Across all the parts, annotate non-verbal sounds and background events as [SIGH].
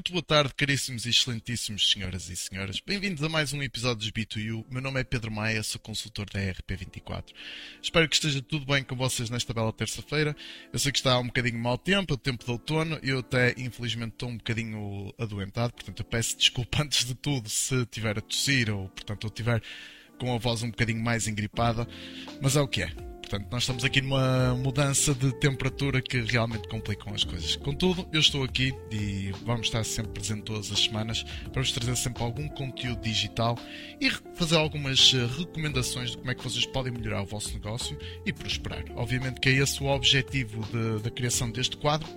Muito boa tarde, caríssimos e excelentíssimos senhoras e senhores. Bem-vindos a mais um episódio dos B2U. Meu nome é Pedro Maia, sou consultor da RP24. Espero que esteja tudo bem com vocês nesta bela terça-feira. Eu sei que está um bocadinho mau tempo, o tempo de outono, eu até, infelizmente, estou um bocadinho adoentado, portanto, eu peço desculpa [LAUGHS] antes de tudo se tiver a tossir ou, portanto, eu tiver com a voz um bocadinho mais engripada, mas é o que é. Portanto, nós estamos aqui numa mudança de temperatura que realmente complicam as coisas. Contudo, eu estou aqui e vamos estar sempre presente todas as semanas para vos trazer sempre algum conteúdo digital e fazer algumas eh, recomendações de como é que vocês podem melhorar o vosso negócio e prosperar. Obviamente que é esse o objetivo de, da criação deste quadro.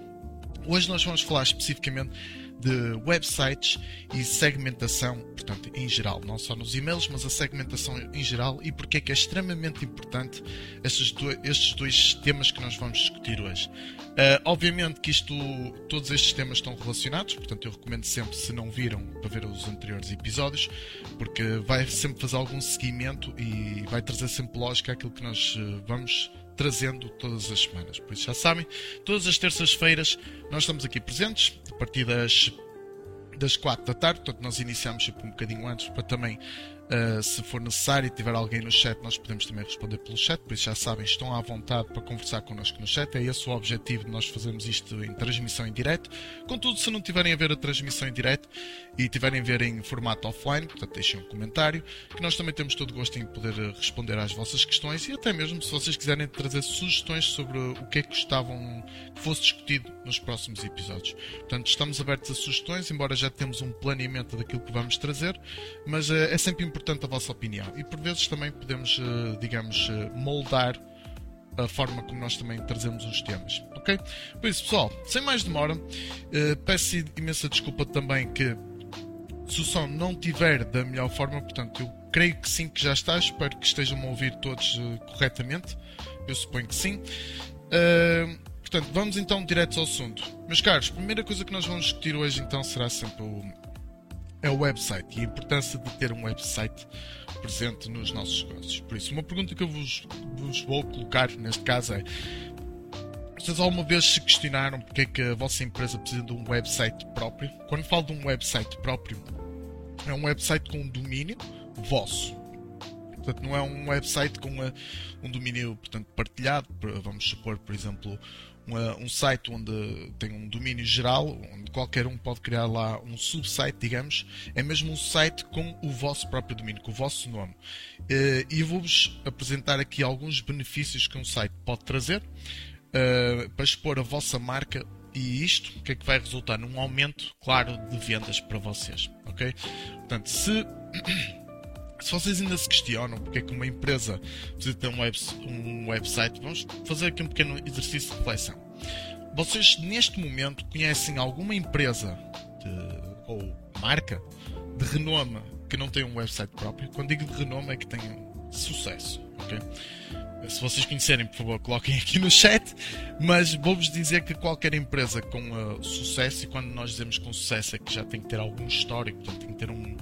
Hoje nós vamos falar especificamente de websites e segmentação, portanto, em geral, não só nos e-mails, mas a segmentação em geral e porque é que é extremamente importante estes dois, estes dois temas que nós vamos discutir hoje. Uh, obviamente que isto, todos estes temas estão relacionados, portanto, eu recomendo sempre, se não viram, para ver os anteriores episódios, porque vai sempre fazer algum seguimento e vai trazer sempre lógica aquilo que nós uh, vamos trazendo todas as semanas. Por isso já sabem, todas as terças-feiras nós estamos aqui presentes, partir das das 4 da tarde, portanto nós iniciamos sempre um bocadinho antes para também Uh, se for necessário e tiver alguém no chat, nós podemos também responder pelo chat, por isso já sabem, estão à vontade para conversar connosco no chat. É esse o objetivo de nós fazermos isto em transmissão em direto. Contudo, se não tiverem a ver a transmissão em direto e tiverem a ver em formato offline, portanto deixem um comentário, que nós também temos todo gosto em poder responder às vossas questões e até mesmo se vocês quiserem trazer sugestões sobre o que é que gostavam que fosse discutido nos próximos episódios. Portanto, estamos abertos a sugestões, embora já temos um planeamento daquilo que vamos trazer, mas uh, é sempre importante importante a vossa opinião. E por vezes também podemos, eh, digamos, eh, moldar a forma como nós também trazemos os temas. Ok? Por isso, pessoal, sem mais demora, eh, peço imensa desculpa também que se o som não tiver da melhor forma, portanto, eu creio que sim, que já está. Espero que estejam a ouvir todos corretamente. Eu suponho que sim. portanto, vamos então direto ao assunto. Meus caros, a primeira coisa que nós vamos discutir hoje então será sempre o é o website e a importância de ter um website presente nos nossos negócios. Por isso, uma pergunta que eu vos, vos vou colocar neste caso é: vocês alguma vez se questionaram porque é que a vossa empresa precisa de um website próprio? Quando falo de um website próprio, é um website com um domínio vosso. Portanto, não é um website com um domínio portanto, partilhado. Vamos supor, por exemplo, uma, um site onde tem um domínio geral, onde qualquer um pode criar lá um subsite, digamos, é mesmo um site com o vosso próprio domínio, com o vosso nome. Eh, e vou-vos apresentar aqui alguns benefícios que um site pode trazer eh, para expor a vossa marca e isto, o que é que vai resultar? Num aumento, claro, de vendas para vocês. Ok? Portanto, se se vocês ainda se questionam porque é que uma empresa precisa ter um, web, um website, vamos fazer aqui um pequeno exercício de reflexão. Vocês, neste momento, conhecem alguma empresa de, ou marca de renome que não tem um website próprio? Quando digo de renome é que tem sucesso, ok? Se vocês conhecerem, por favor, coloquem aqui no chat. Mas vou-vos dizer que qualquer empresa com uh, sucesso, e quando nós dizemos com sucesso é que já tem que ter algum histórico, portanto, tem que ter um,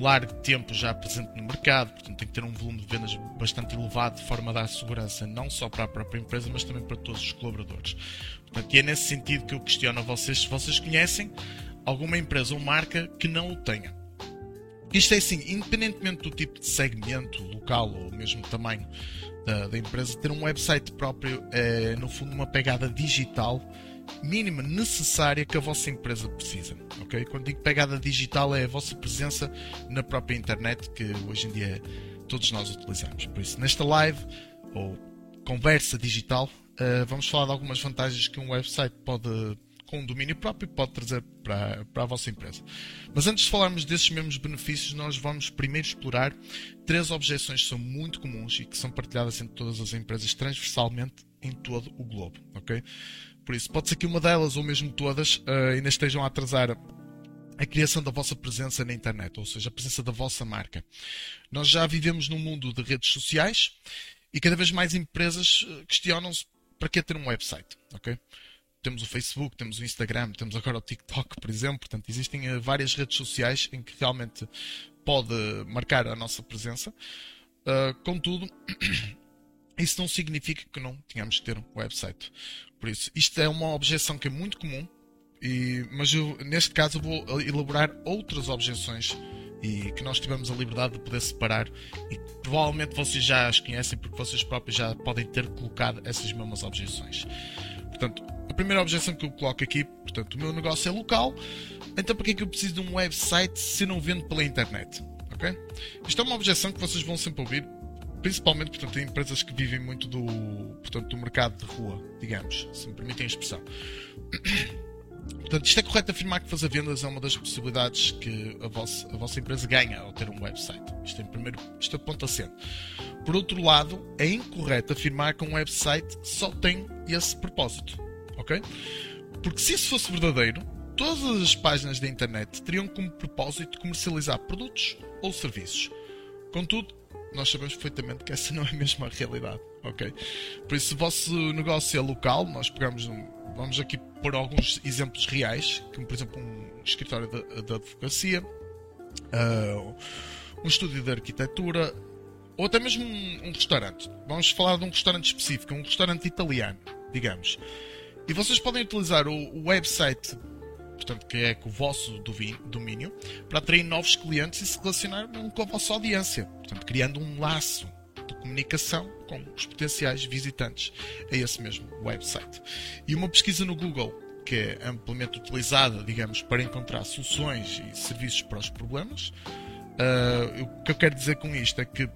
largo tempo já presente no mercado, portanto tem que ter um volume de vendas bastante elevado de forma a dar segurança não só para a própria empresa, mas também para todos os colaboradores. Portanto, e é nesse sentido que eu questiono a vocês se vocês conhecem alguma empresa ou marca que não o tenha. Isto é assim, independentemente do tipo de segmento, local ou mesmo tamanho da, da empresa, ter um website próprio é, no fundo, uma pegada digital mínima necessária que a vossa empresa precisa. Okay? Quando digo pegada digital, é a vossa presença na própria internet que hoje em dia todos nós utilizamos. Por isso, nesta live ou conversa digital, uh, vamos falar de algumas vantagens que um website pode, com um domínio próprio, pode trazer para, para a vossa empresa. Mas antes de falarmos desses mesmos benefícios, nós vamos primeiro explorar três objeções que são muito comuns e que são partilhadas entre todas as empresas transversalmente em todo o globo. Okay? Por isso, pode ser que uma delas, ou mesmo todas, uh, ainda estejam a atrasar a criação da vossa presença na internet, ou seja, a presença da vossa marca. Nós já vivemos num mundo de redes sociais e cada vez mais empresas eh, questionam-se para que ter um website, ok? Temos o Facebook, temos o Instagram, temos agora o TikTok, por exemplo. Portanto, existem eh, várias redes sociais em que realmente pode marcar a nossa presença. Uh, contudo, [CLEARS THROAT] isso não significa que não tenhamos que ter um website. Por isso, isto é uma objeção que é muito comum E, mas eu, neste caso eu vou elaborar outras objeções e que nós tivemos a liberdade de poder separar e provavelmente vocês já as conhecem porque vocês próprios já podem ter colocado essas mesmas objeções. Portanto, a primeira objeção que eu coloco aqui, portanto, o meu negócio é local, então para que é que eu preciso de um website se não vendo pela internet? Ok? Isto é uma objeção que vocês vão sempre ouvir, principalmente portanto, em empresas que vivem muito do, portanto, do mercado de rua, digamos, se me permitem a expressão. Portanto, isto é correto afirmar que fazer vendas é uma das possibilidades que a vossa, a vossa empresa ganha ao ter um website. Isto é, primeiro, isto é ponto. Por outro lado, é incorreto afirmar que um website só tem esse propósito. Ok? Porque se isso fosse verdadeiro, todas as páginas da internet teriam como propósito comercializar produtos ou serviços. Contudo, nós sabemos perfeitamente que essa não é mesmo a realidade, ok? Por isso, se o vosso negócio é local, nós pegamos um, vamos aqui pôr alguns exemplos reais, como por exemplo um escritório de advocacia, uh, um estúdio de arquitetura, ou até mesmo um, um, restaurante. Vamos falar de um restaurante específico, um restaurante italiano, digamos. E vocês podem utilizar o, o website portanto, que é com o vosso domínio, para atrair novos clientes e se relacionar com a vossa audiência, portanto, criando um laço de comunicação com os potenciais visitantes a esse mesmo website. E uma pesquisa no Google, que é amplamente utilizada, digamos, para encontrar soluções e serviços para os problemas. Uh, o que eu quero dizer com isto é que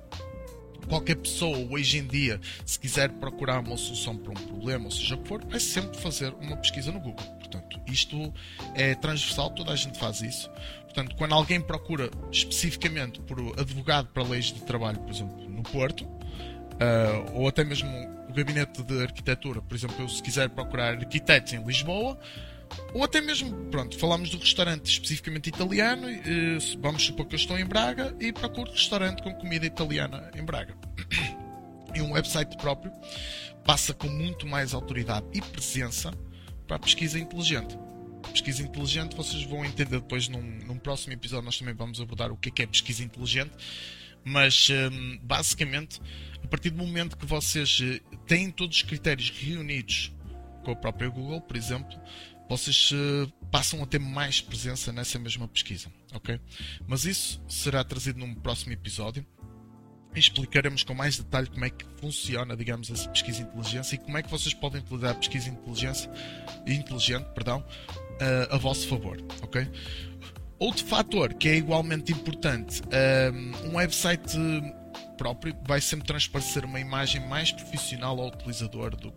qualquer pessoa hoje em dia, se quiser procurar uma solução para um problema, ou seja o que for, vai sempre fazer uma pesquisa no Google. Portanto, isto é transversal, toda a gente faz isso. Portanto, quando alguém procura especificamente por advogado para leis de trabalho, por exemplo, no Porto, uh, ou até mesmo o gabinete de arquitetura, por exemplo, eu se quiser procurar arquitetos em Lisboa, ou até mesmo, pronto, falamos do restaurante especificamente italiano, uh, vamos supor que eu estou em Braga e procuro restaurante com comida italiana em Braga. E um website próprio passa com muito mais autoridade e presença para a pesquisa inteligente. pesquisa inteligente vocês vão entender depois num, num, próximo episódio. Nós também vamos abordar o que é, que é pesquisa inteligente. Mas um, basicamente, a partir do momento que vocês eh, têm todos os critérios reunidos com a própria Google, por exemplo, vocês uh, passam a ter mais presença nessa mesma pesquisa, ok? Mas isso será trazido num próximo episódio explicaremos com mais detalhe como é que funciona, digamos, essa pesquisa inteligência e como é que vocês podem utilizar a pesquisa inteligência, inteligente perdão, uh, a vosso favor, ok? Outro fator que é igualmente importante, um, um website próprio vai sempre transparecer uma imagem mais profissional ao utilizador do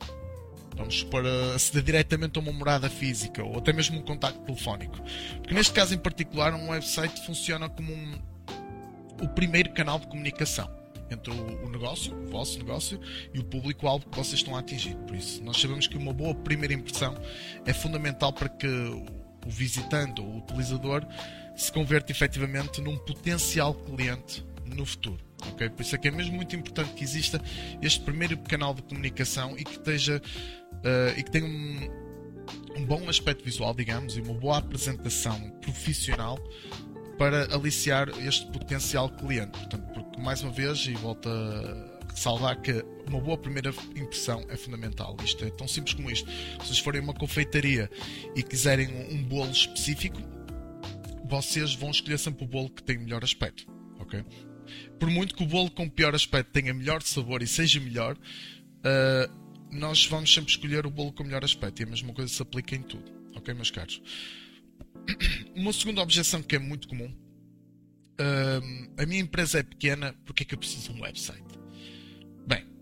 vamos supor, aceder diretamente a uma morada física ou até mesmo um contacto telefónico. Porque neste caso em particular, um website funciona como um, o primeiro canal de comunicação entre o, o negócio, o vosso negócio, e o público-alvo que vocês estão a atingir. Por isso, nós sabemos que uma boa primeira impressão é fundamental para que o visitante ou o utilizador se converta efetivamente num potencial cliente no futuro. Okay? Por isso é que é mesmo muito importante que exista este primeiro canal de comunicação e que esteja uh, e que tenha um, um bom aspecto visual, digamos, e uma boa apresentação profissional para aliciar este potencial cliente. Portanto, porque, mais uma vez, e volto a ressalvar que uma boa primeira impressão é fundamental. Isto é tão simples como isto. Se vocês forem a uma confeitaria e quiserem um, bolo específico, vocês vão escolher sempre o bolo que tem melhor aspecto. ok? Por muito que o bolo com pior aspecto tenha melhor sabor e seja melhor, uh, nós vamos sempre escolher o bolo com melhor aspecto. E a mesma coisa se aplica em tudo. Ok, meus caros? [CLEARS THROAT] Uma segunda objeção que é muito comum. A minha empresa é pequena, porque é que eu preciso de um website?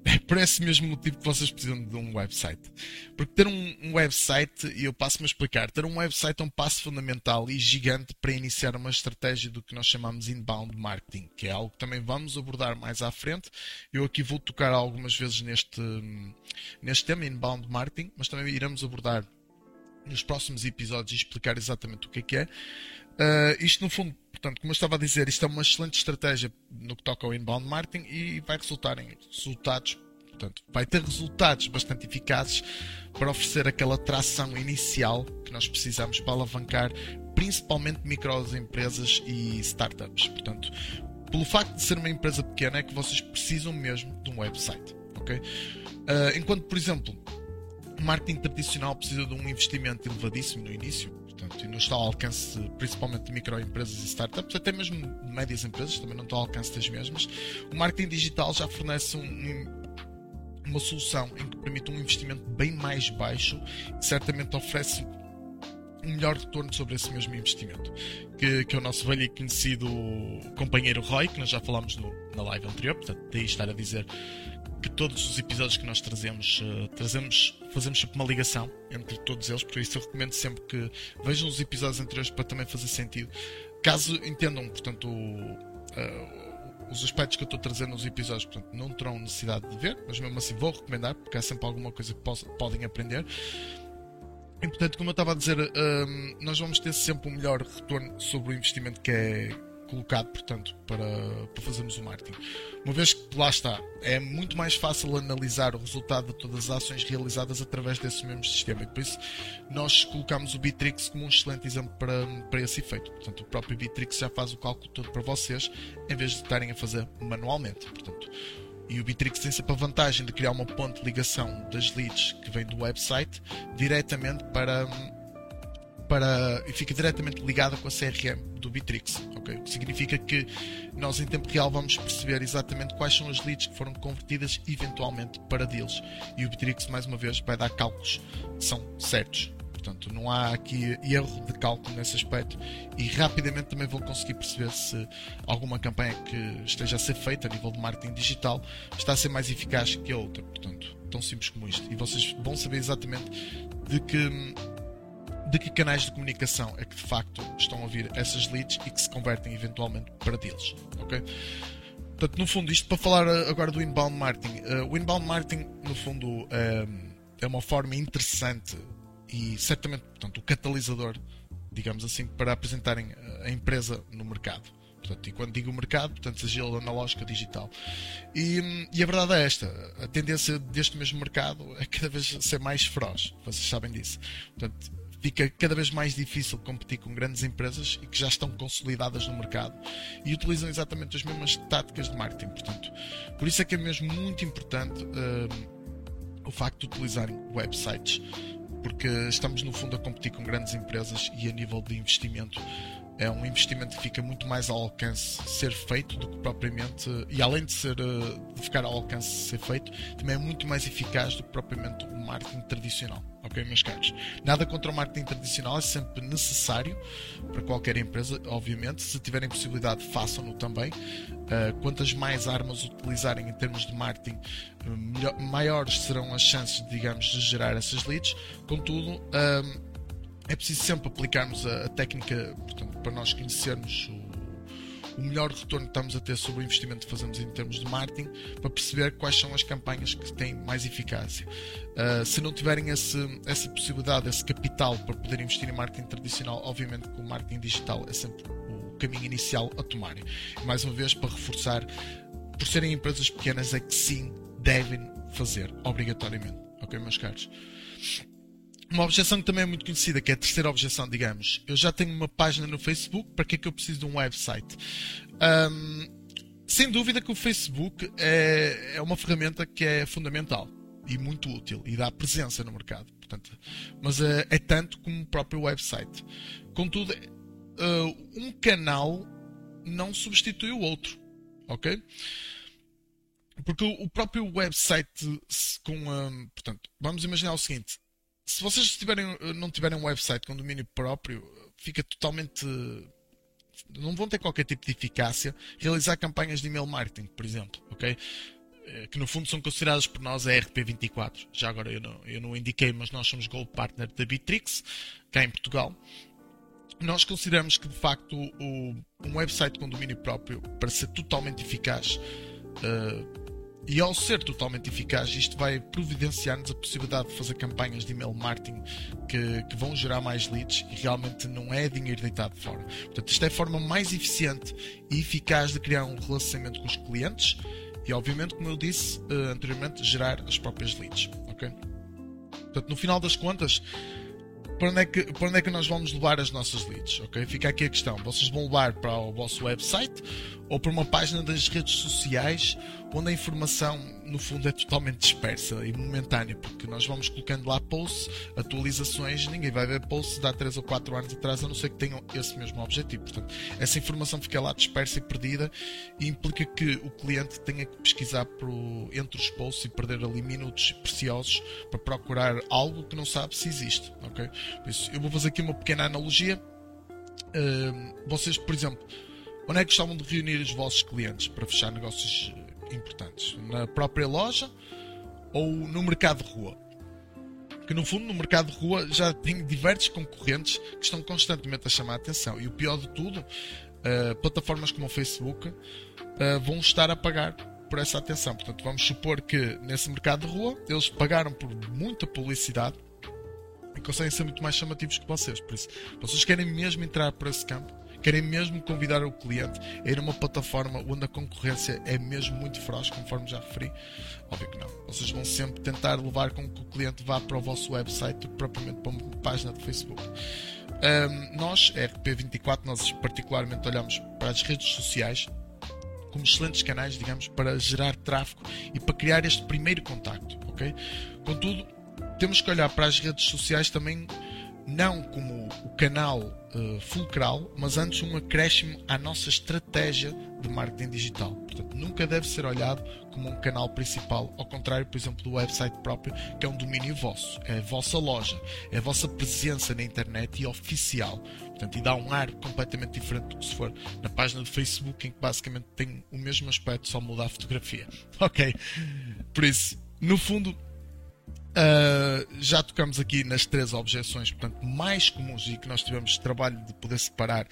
É por esse mesmo motivo que vocês precisam de um website. Porque ter um, um website, e eu passo-me a explicar, ter um website é um passo fundamental e gigante para iniciar uma estratégia do que nós chamamos inbound marketing, que é algo que também vamos abordar mais à frente. Eu aqui vou tocar algumas vezes neste, neste tema, inbound marketing, mas também iremos abordar nos próximos episódios e explicar exatamente o que é que é. Uh, isto, no fundo, portanto, como eu estava a dizer, isto é uma excelente estratégia no que toca ao inbound marketing e vai resultar em resultados, portanto, vai ter resultados bastante eficazes para oferecer aquela tração inicial que nós precisamos para alavancar principalmente microempresas e startups. Portanto, pelo facto de ser uma empresa pequena, é que vocês precisam mesmo de um website. ok? Uh, enquanto, por exemplo, o marketing tradicional precisa de um investimento elevadíssimo no início. Portanto, e não está ao alcance principalmente de microempresas e startups, até mesmo de médias empresas, também não está ao alcance das mesmas. O marketing digital já fornece um, uma solução em que permite um investimento bem mais baixo e certamente oferece um melhor retorno sobre esse mesmo investimento. Que, que é o nosso velho e conhecido companheiro Roy, que nós já falámos no, na live anterior, portanto, daí estar a dizer que todos os episódios que nós trazemos, uh, trazemos, fazemos sempre uma ligação entre todos eles, por isso eu recomendo sempre que vejam os episódios anteriores para também fazer sentido. Caso entendam, portanto, uh, os aspectos que eu estou trazendo nos episódios, portanto, não terão necessidade de ver, mas mesmo assim vou recomendar, porque há sempre alguma coisa que posso, podem aprender. E portanto, como eu estava a dizer, um, nós vamos ter sempre um melhor retorno sobre o investimento que é colocado, portanto, para, para fazermos o marketing. Uma vez que lá está, é muito mais fácil analisar o resultado de todas as ações realizadas através desse mesmo sistema. E por isso nós colocamos o Bitrix como um excelente exemplo para, para esse efeito. Portanto, o próprio Bitrix já faz o cálculo todo para vocês, em vez de estarem a fazer manualmente. Portanto, e o Bitrix tem sempre a vantagem de criar uma ponte de ligação das leads que vem do website diretamente para, para e fica diretamente ligada com a CRM do Bitrix, ok? O que significa que nós em tempo real vamos perceber exatamente quais são as leads que foram convertidas eventualmente para deals e o Bitrix mais uma vez vai dar cálculos que são certos Portanto, não há aqui erro de cálculo nesse aspecto e rapidamente também vão conseguir perceber se alguma campanha que esteja a ser feita a nível de marketing digital está a ser mais eficaz que a outra. Portanto, tão simples como isto. E vocês vão saber exatamente de que de que canais de comunicação é que de facto estão a vir essas leads e que se convertem eventualmente para deles. Ok? Portanto, no fundo, isto para falar agora do inbound marketing. Uh, o inbound marketing, no fundo, uh, é uma forma interessante e certamente portanto, o catalisador, digamos assim, para apresentarem a empresa no mercado. Portanto, e quando digo mercado, portanto, seja ele analógico ou digital. E, e, a verdade é esta: a tendência deste mesmo mercado é cada vez ser mais feroz. Vocês sabem disso. Portanto, fica cada vez mais difícil competir com grandes empresas e que já estão consolidadas no mercado e utilizam exatamente as mesmas táticas de marketing. Portanto, por isso é que é mesmo muito importante uh, o facto de utilizarem websites porque estamos no fundo a competir com grandes empresas e a nível de investimento é um investimento que fica muito mais ao alcance ser feito do que propriamente e além de ser eh, de ficar ao alcance ser feito também é muito mais eficaz do que propriamente o marketing tradicional ok meus caros? Nada contra o marketing tradicional é sempre necessário para qualquer empresa obviamente. Se tiverem possibilidade façam-no também. Uh, quantas mais armas utilizarem em termos de marketing melhor, maiores serão as chances digamos de gerar essas leads. Contudo uh, é preciso sempre aplicarmos a, a técnica portanto, para nós conhecermos o, o, melhor retorno que estamos a ter sobre o investimento que fazemos em termos de marketing, para perceber quais são as campanhas que têm mais eficácia. Uh, se não tiverem esse, essa possibilidade, esse capital para poder investir em marketing tradicional, obviamente que o marketing digital é sempre o caminho inicial a tomarem. Mais uma vez, para reforçar, por serem empresas pequenas, é que sim devem fazer, obrigatoriamente. Ok, meus caros? Uma objeção que também é muito conhecida, que é a terceira objeção, digamos. Eu já tenho uma página no Facebook, para que é que eu preciso de um website? Um, sem dúvida que o Facebook é, é uma ferramenta que é fundamental e muito útil e dá presença no mercado. Portanto, mas é, é tanto como o próprio website. Contudo, uh, um canal não substitui o outro. Ok? Porque o, próprio website com. Um, portanto, vamos imaginar o seguinte: se vocês tiverem, não tiverem um website com domínio próprio, fica totalmente. Não vão ter qualquer tipo de eficácia realizar campanhas de email marketing, por exemplo, ok? Eh, que no fundo são consideradas por nós a RP24. Já agora eu não, eu não indiquei, mas nós somos Gold Partner da Bitrix, cá em Portugal. Nós consideramos que de facto o, um website com domínio próprio, para ser totalmente eficaz, uh, e ao ser totalmente eficaz, isto vai providenciar-nos a possibilidade de fazer campanhas de email marketing que, que, vão gerar mais leads e realmente não é dinheiro deitado fora. Portanto, isto é a forma mais eficiente e eficaz de criar um relacionamento com os clientes e, obviamente, como eu disse uh, anteriormente, gerar as próprias leads. Okay? Portanto, no final das contas, para onde, é que, para onde é que nós vamos levar as nossas leads? Okay? Fica aqui a questão. Vocês vão levar para o vosso website ou para uma página das redes sociais onde a informação no fundo é totalmente dispersa e momentânea, porque nós vamos colocando lá posts, atualizações, ninguém vai ver posts de há 3 ou 4 anos atrás, a não ser que tenham esse mesmo objetivo. Portanto, essa informação fica lá dispersa e perdida e implica que o cliente tenha que pesquisar por, entre os posts e perder ali minutos preciosos para procurar algo que não sabe se existe. Okay? Por isso, eu vou fazer aqui uma pequena analogia. Uh, vocês, por exemplo, onde é que gostavam de reunir os vossos clientes para fechar negócios importantes? Na própria loja ou no mercado de rua? Que no fundo, no mercado de rua já tem diversos concorrentes que estão constantemente a chamar a atenção. E o pior de tudo, uh, plataformas como o Facebook uh, vão estar a pagar por essa atenção. Portanto, vamos supor que nesse mercado de rua eles pagaram por muita publicidade e conseguem ser muito mais chamativos que vocês. Por isso, vocês querem mesmo entrar por esse campo, querem mesmo convidar o cliente a ir a uma plataforma onde a concorrência é mesmo muito feroz, conforme já referi? Óbvio que não. Vocês vão sempre tentar levar com que o cliente vá para o vosso website propriamente para uma página de Facebook. Um, nós, RP24, nós particularmente olhamos para as redes sociais como excelentes canais, digamos, para gerar tráfego e para criar este primeiro contacto, ok? Contudo, temos que olhar para as redes sociais também não como o canal uh, fulcral, mas antes um acréscimo à nossa estratégia de marketing digital. Portanto, nunca deve ser olhado como um canal principal, ao contrário, por exemplo, do website próprio, que é um domínio vosso, é a vossa loja, é a vossa presença na internet e oficial. Portanto, e dá um ar completamente diferente do que se for na página do Facebook, em que basicamente tem o mesmo aspecto, só muda a fotografia. [LAUGHS] Ok? Por isso, no fundo, Uh, já tocamos aqui nas três objeções, portanto, mais comuns e que nós tivemos trabalho de poder separar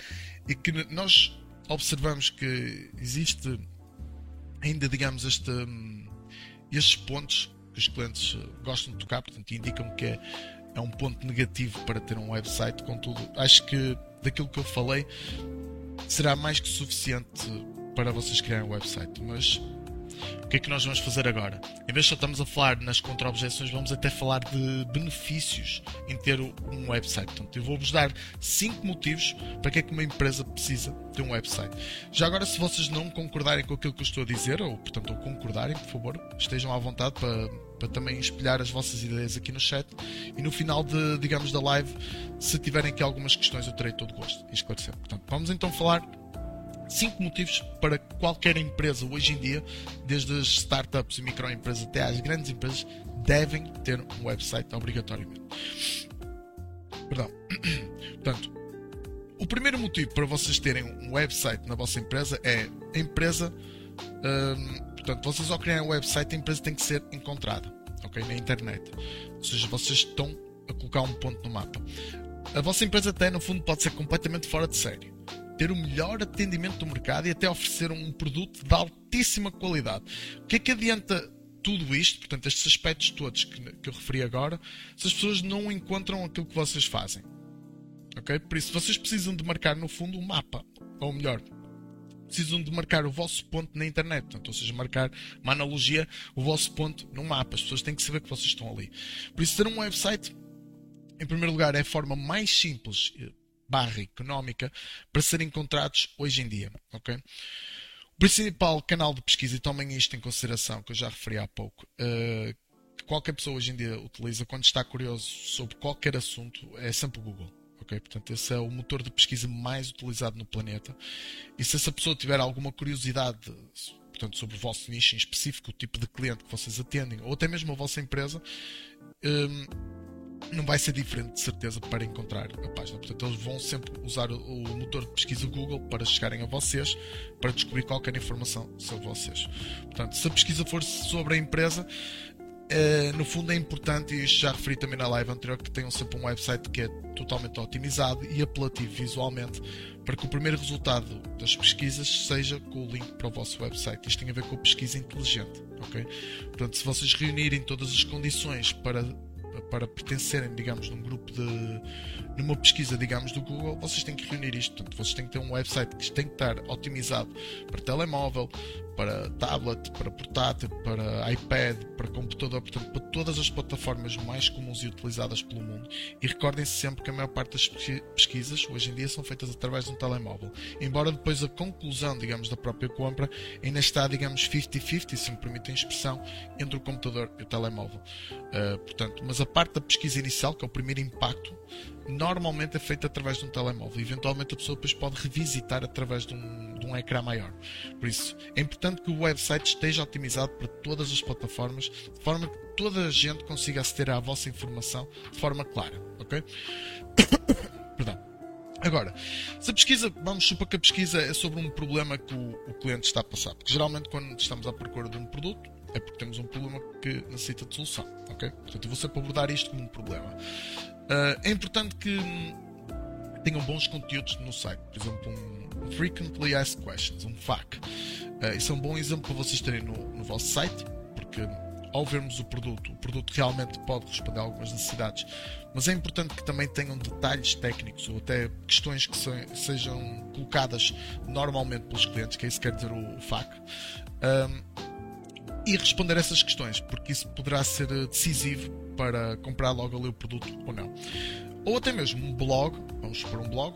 e que nós observamos que existe ainda, digamos, este, estes pontos que os clientes gostam de tocar, portanto, indicam que é, é um ponto negativo para ter um website. Contudo, acho que daquilo que eu falei será mais que suficiente para vocês criarem um website, mas o que é que nós vamos fazer agora? Em vez de só estamos a falar nas contra-objeções, vamos até falar de benefícios em ter um website. Portanto, eu vou-vos dar 5 motivos para que é que uma empresa precisa ter um website. Já agora, se vocês não concordarem com aquilo que eu estou a dizer, ou portanto, ou concordarem, por favor, estejam à vontade para, para também espelhar as vossas ideias aqui no chat. E no final de, digamos, da live, se tiverem aqui algumas questões, eu terei todo gosto em esclarecer. Portanto, vamos então falar cinco motivos para qualquer empresa hoje em dia, desde as startups e microempresas até às grandes empresas, devem ter um website obrigatoriamente. Perdão. [CLEARS THROAT] Portanto, o primeiro motivo para vocês terem um website na vossa empresa é a empresa. Hum, portanto, vocês ao criarem um website, a empresa tem que ser encontrada ok, na internet. Ou seja, vocês estão a colocar um ponto no mapa. A vossa empresa até, no fundo, pode ser completamente fora de série ter o melhor atendimento do mercado e até oferecer um produto de altíssima qualidade. O que é que adianta tudo isto, portanto, estes aspectos todos que, que eu referi agora, se as pessoas não encontram aquilo que vocês fazem? Ok? Por isso, vocês precisam de marcar no fundo um mapa, ou melhor, precisam de marcar o vosso ponto na internet, portanto, ou seja, marcar uma analogia, o vosso ponto no mapa. As pessoas têm que saber que vocês estão ali. Por isso, ter um website, em primeiro lugar, é a forma mais simples barra económica para serem encontrados hoje em dia. Okay? O principal canal de pesquisa, e tomem isto em consideração, que eu já referi há pouco, uh, que qualquer pessoa hoje em dia utiliza quando está curioso sobre qualquer assunto, é sempre o Google. Okay? Portanto, esse é o motor de pesquisa mais utilizado no planeta. E se essa pessoa tiver alguma curiosidade portanto, sobre o vosso nicho em específico, o tipo de cliente que vocês atendem, ou até mesmo a vossa empresa, um, não vai ser diferente, de certeza, para encontrar a página. Portanto, eles vão sempre usar o, motor de pesquisa Google para chegarem a vocês, para descobrir qualquer informação sobre vocês. Portanto, se a pesquisa for sobre a empresa, eh, no fundo é importante, e isto já referi também na live anterior, que tenham sempre um website que é totalmente otimizado e apelativo visualmente, para que o primeiro resultado das pesquisas seja com o link para o vosso website. Isto tem a ver com a pesquisa inteligente. ok? Portanto, se vocês reunirem todas as condições para para pertencerem, digamos, num grupo de. numa pesquisa, digamos, do Google, vocês têm que reunir isto. Portanto, vocês têm que ter um website que tem que estar otimizado para telemóvel, para tablet, para portátil, para iPad, para computador, portanto, para todas as plataformas mais comuns e utilizadas pelo mundo. E recordem-se sempre que a maior parte das pesquisas hoje em dia são feitas através de um telemóvel. Embora depois a conclusão, digamos, da própria compra ainda está, digamos, 50-50, se me permitem a expressão, entre o computador e o telemóvel. Uh, portanto, mas a parte da pesquisa inicial, que é o primeiro impacto, normalmente é feita através de um telemóvel. Eventualmente a pessoa depois pode revisitar através de um, de um ecrã maior. Por isso, é importante que o website esteja otimizado para todas as plataformas, de forma que toda a gente consiga aceder à vossa informação de forma clara. Ok? [COUGHS] Perdão. Agora, se a pesquisa, vamos supor que a pesquisa é sobre um problema que o, o cliente está a passar, porque geralmente quando estamos à procura de um produto, é porque temos um problema que necessita de solução, ok? Portanto, eu vou sempre abordar isto como um problema. Uh, é importante que tenham bons conteúdos no site, por exemplo, um Frequently Asked Questions, um FAQ. Uh, isso é um bom exemplo para vocês terem no, no vosso site, porque ao vermos o produto, o produto realmente pode responder a algumas necessidades, mas é importante que também tenham detalhes técnicos ou até questões que sejam colocadas normalmente pelos clientes, que é isso que quer dizer o FAQ. Um, e responder essas questões, porque isso poderá ser eh, decisivo para comprar logo ali o produto ou não. Ou até mesmo um blog, vamos supor um blog,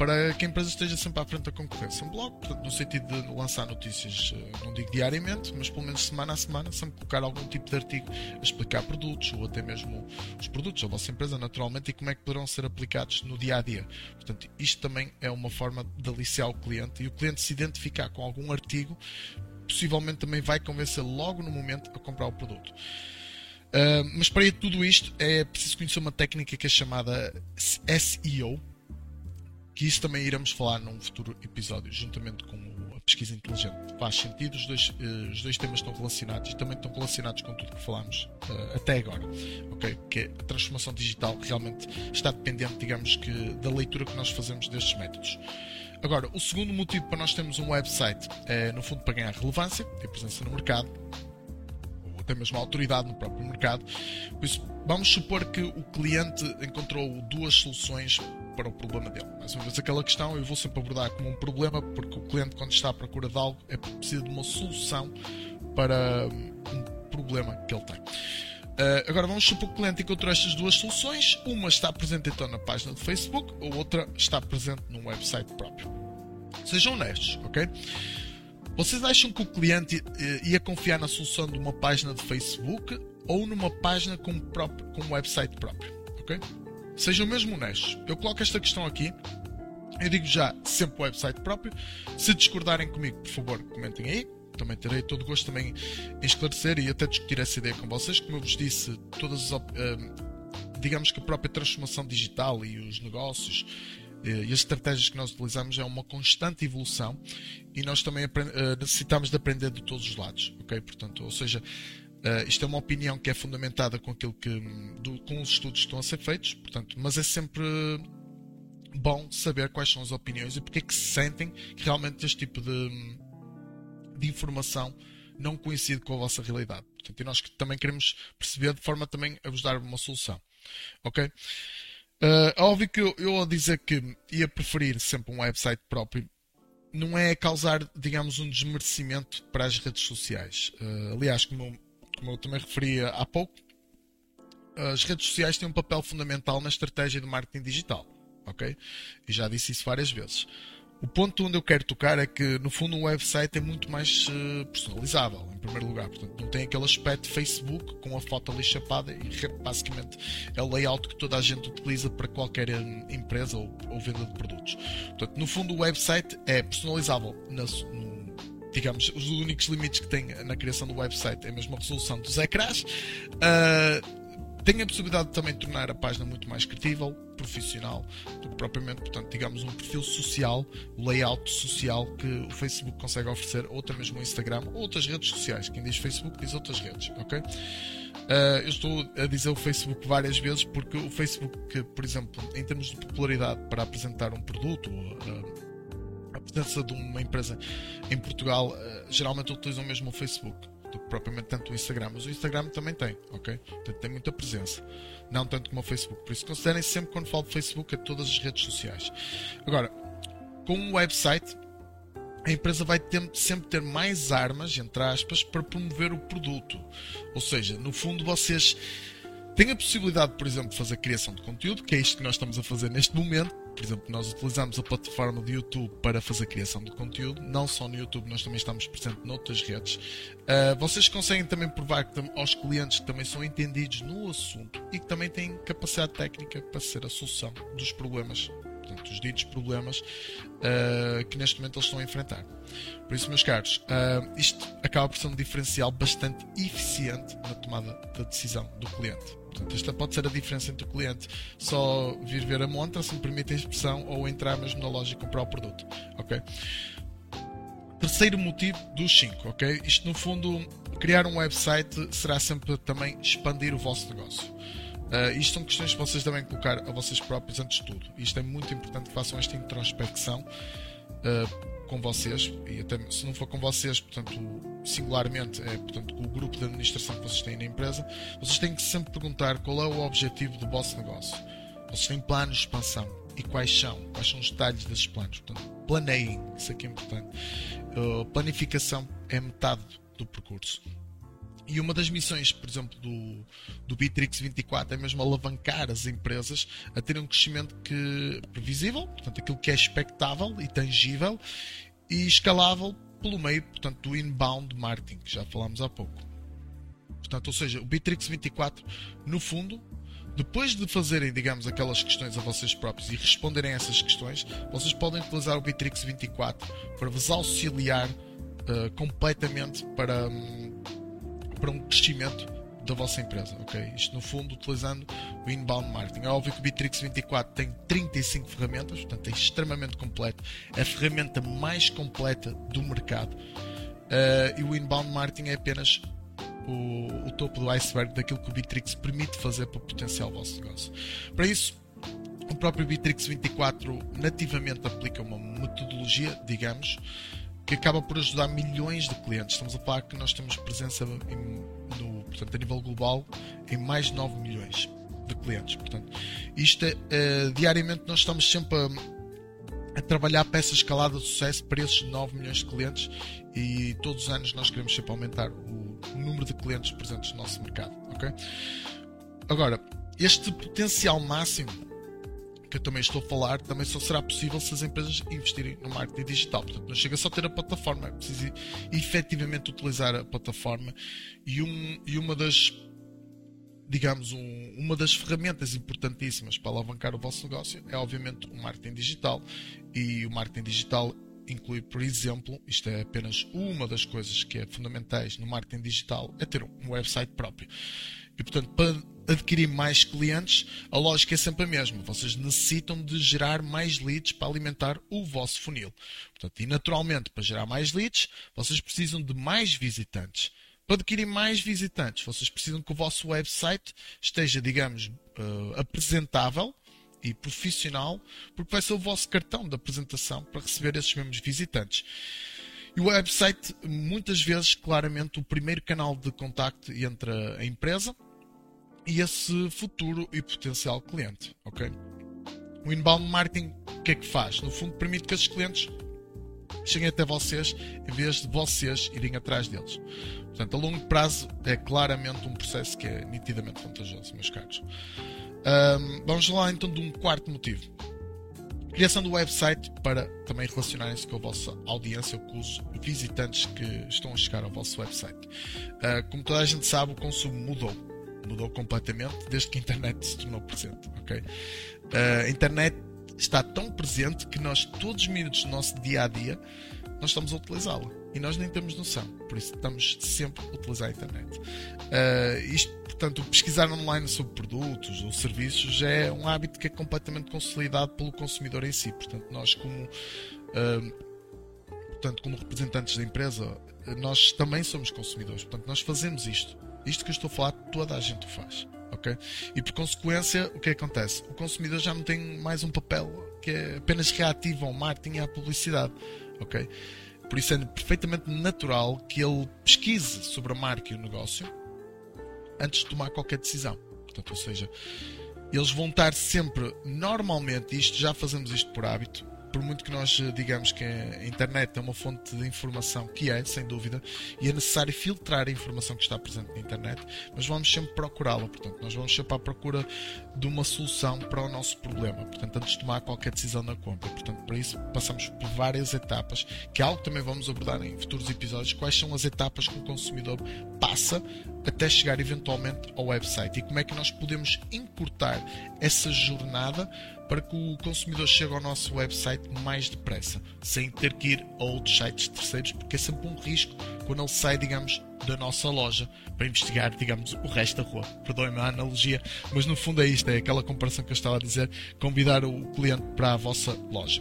para que a empresa esteja sempre à frente da concorrência. Um blog, no sentido de lançar notícias, eh, não digo diariamente, mas pelo menos semana a semana, sempre colocar algum tipo de artigo a explicar produtos, ou até mesmo os produtos da vossa empresa, naturalmente, e como é que poderão ser aplicados no dia a dia. Portanto, isto também é uma forma de aliciar o cliente e o cliente se identificar com algum artigo possivelmente também vai convencer logo no momento a comprar o produto. Uh, mas para tudo isto é preciso conhecer uma técnica que é chamada SEO, que isso também iremos falar num futuro episódio, juntamente com a pesquisa inteligente. Faz sentido, os dois, uh, os dois temas estão relacionados e também estão relacionados com tudo que falámos uh, até agora. Okay? Que é a transformação digital realmente está dependente, digamos que, da leitura que nós fazemos destes métodos. Agora, o segundo motivo para nós termos um website é, no fundo, para ganhar relevância, ter presença no mercado, ou até mesmo autoridade no próprio mercado. Por isso, vamos supor que o cliente encontrou duas soluções para o problema dele. Mais uma vez, aquela questão eu vou sempre abordar como um problema, porque o cliente, quando está à procura de algo, é preciso de uma solução para um problema que ele tem. Uh, agora vamos supor que o cliente encontrou estas duas soluções. Uma está presente então na página do Facebook, a outra está presente num website próprio. Sejam honestos, ok? Vocês acham que o cliente uh, ia confiar na solução de uma página de Facebook ou numa página com, próprio, com um website próprio? Ok? Sejam mesmo honestos. Eu coloco esta questão aqui. Eu digo já sempre o website próprio. Se discordarem comigo, por favor, comentem aí também terei todo o gosto também em esclarecer e até discutir essa ideia com vocês. Como eu vos disse, todas as, digamos que a própria transformação digital e os negócios eh, e as estratégias que nós utilizamos é uma constante evolução e nós também eh, necessitamos de aprender de todos os lados, ok? Portanto, ou seja, Uh, isto é uma opinião que é fundamentada com aquilo que do, com os estudos que estão a ser feitos, portanto, mas é sempre bom saber quais são as opiniões e porque é que se sentem que realmente este tipo de, de informação não coincide com a vossa realidade. Portanto, e nós também queremos perceber de forma também a vos dar uma solução. Ok? Uh, óbvio que eu, eu ao dizer que ia preferir sempre um website próprio, não é causar, digamos, um desmerecimento para as redes sociais. Uh, aliás, como, como eu também referia há pouco, as redes sociais têm um papel fundamental na estratégia de marketing digital. Ok? E já disse isso várias vezes. O ponto onde eu quero tocar é que, no fundo, um website é muito mais uh, personalizável, em primeiro lugar. Portanto, não tem aquele aspecto Facebook com a foto ali chapada e basicamente é o layout que toda a gente utiliza para qualquer eh, empresa ou, ou venda de produtos. Portanto, no fundo, o website é personalizável. Na, no, digamos, os únicos limites que tem na criação do website é mesmo a resolução dos ecrãs. Uh, tem a possibilidade de também tornar a página muito mais credível, profissional, do que propriamente, portanto, digamos, um perfil social, o layout social que o Facebook consegue oferecer, ou até mesmo o Instagram, ou outras redes sociais. Quem diz Facebook diz outras redes, ok? Uh, eu estou a dizer o Facebook várias vezes porque o Facebook, por exemplo, em termos de popularidade para apresentar um produto, uh, presença de uma empresa em Portugal, uh, geralmente utilizam mesmo o Facebook do que propriamente tanto o Instagram, mas o Instagram também tem, ok? Portanto, tem muita presença. Não tanto como o Facebook. Por isso, considerem sempre quando falo de Facebook a todas as redes sociais. Agora, com um website, a empresa vai ter, sempre ter mais armas, entre aspas, para promover o produto. Ou seja, no fundo, vocês têm a possibilidade, por exemplo, de fazer criação de conteúdo, que é isto que nós estamos a fazer neste momento. Por exemplo, nós utilizamos a plataforma do YouTube para fazer criação de conteúdo, não só no YouTube, nós também estamos presentes noutras redes. Uh, vocês conseguem também provar que, aos clientes que também são entendidos no assunto e que também têm capacidade técnica para ser a solução dos problemas portanto, os ditos problemas uh, que neste momento eles estão a enfrentar. Por isso, meus caros, uh, isto acaba por ser um diferencial bastante eficiente na tomada da decisão do cliente. Portanto, esta pode ser a diferença entre o cliente só vir ver a montra, se me permite a expressão, ou entrar mesmo na loja e comprar o produto. Ok? Terceiro motivo dos 5, ok? Isto no fundo, criar um website será sempre também expandir o vosso negócio. Uh, isto são questões que vocês devem colocar a vocês próprios antes de tudo. Isto é muito importante que façam esta introspecção uh, com vocês, e até se não for com vocês, portanto, singularmente, é portanto, com o grupo de administração que vocês têm na empresa, vocês têm que sempre perguntar qual é o objetivo do vosso negócio. Vocês têm planos de expansão e quais são? Quais são os detalhes desses planos? Portanto, planeiem, isso aqui é importante. Uh, planificação é metade do percurso. E uma das missões, por exemplo, do, do Bitrix 24 é mesmo alavancar as empresas a terem um crescimento que, previsível, portanto, aquilo que é expectável e tangível e escalável pelo meio, portanto, do inbound marketing, que já falámos há pouco. Portanto, ou seja, o Bitrix 24, no fundo, depois de fazerem, digamos, aquelas questões a vocês próprios e responderem a essas questões, vocês podem utilizar o Bitrix 24 para vos auxiliar uh, completamente para. Um, para um crescimento da vossa empresa, ok? Isto no fundo utilizando o inbound marketing. É óbvio que o Bitrix 24 tem 35 ferramentas, portanto é extremamente completo, é a ferramenta mais completa do mercado. Uh, e o inbound marketing é apenas o, o, topo do iceberg daquilo que o Bitrix permite fazer para potenciar o vosso negócio. Para isso, o próprio Bitrix 24 nativamente aplica uma metodologia, digamos, que acaba por ajudar milhões de clientes. Estamos a falar que nós temos presença em, no, portanto, a nível global em mais de 9 milhões de clientes. Portanto, isto é, uh, diariamente nós estamos sempre a, a, trabalhar para essa escalada de sucesso para esses 9 milhões de clientes e todos os anos nós queremos sempre aumentar o número de clientes presentes no nosso mercado. Okay? Agora, este potencial máximo que eu também estou a falar, também só será possível se as empresas investirem no marketing digital. Portanto, não chega só a ter a plataforma, é preciso efetivamente utilizar a plataforma e, um, e uma das digamos, um, uma das ferramentas importantíssimas para alavancar o vosso negócio é, obviamente, o marketing digital. E o marketing digital inclui, por exemplo, isto é apenas uma das coisas que é fundamentais no marketing digital, é ter um website próprio. E, portanto, para adquirir mais clientes, a lógica é sempre a mesma. Vocês necessitam de gerar mais leads para alimentar o vosso funil. Portanto, e naturalmente, para gerar mais leads, vocês precisam de mais visitantes. Para adquirir mais visitantes, vocês precisam que o vosso website esteja, digamos, uh, apresentável e profissional, porque vai ser o vosso cartão de apresentação para receber esses mesmos visitantes. E o website, muitas vezes, claramente, o primeiro canal de contacto entre a empresa e esse futuro e potencial cliente, ok? O inbound marketing o que é que faz? No fundo permite que esses clientes cheguem até vocês em vez de vocês irem atrás deles. Portanto, a longo prazo é claramente um processo que é nitidamente vantajoso, meus caros. Um, vamos lá então de um quarto motivo. Criação do website para também relacionarem-se com a vossa audiência com os visitantes que estão a chegar ao vosso website. Uh, como toda a gente sabe, o consumo mudou mudou completamente desde que a internet se tornou presente. Okay? Uh, a internet está tão presente que nós, todos os minutos do nosso dia a dia, nós estamos a utilizá-la. E nós nem temos noção. Por isso estamos sempre a utilizar a internet. Uh, isto, portanto, pesquisar online sobre produtos ou serviços é um hábito que é completamente consolidado pelo consumidor em si. Portanto, nós como, uh, portanto, como representantes da empresa, nós também somos consumidores. Portanto, nós fazemos isto isto que eu estou a falar, toda a gente o faz. ok? E por consequência, o que acontece? O consumidor já não tem mais um papel que é apenas reativo ao marketing e à publicidade. ok? Por isso é perfeitamente natural que ele pesquise sobre a marca e o negócio antes de tomar qualquer decisão. Portanto, ou seja, eles vão estar sempre, normalmente, isto já fazemos isto por hábito, por muito que nós eh, digamos que a internet é uma fonte de informação, que é, sem dúvida, e é necessário filtrar a informação que está presente na internet, mas vamos sempre procurá-la. Portanto, nós vamos sempre à procura de uma solução para o nosso problema. Portanto, antes de tomar qualquer decisão na compra. Portanto, para isso passamos por várias etapas, que é algo que também vamos abordar em futuros episódios. Quais são as etapas que o consumidor passa até chegar eventualmente ao website e como é que nós podemos encurtar essa jornada para que o consumidor chegue ao nosso website mais depressa, sem ter que ir a outros sites terceiros, porque é sempre um risco quando ele sai, digamos, da nossa loja para investigar, digamos, o resto da rua. Perdoem-me a analogia, mas no fundo é isto, é aquela comparação que eu estava a dizer, convidar o cliente para a vossa loja.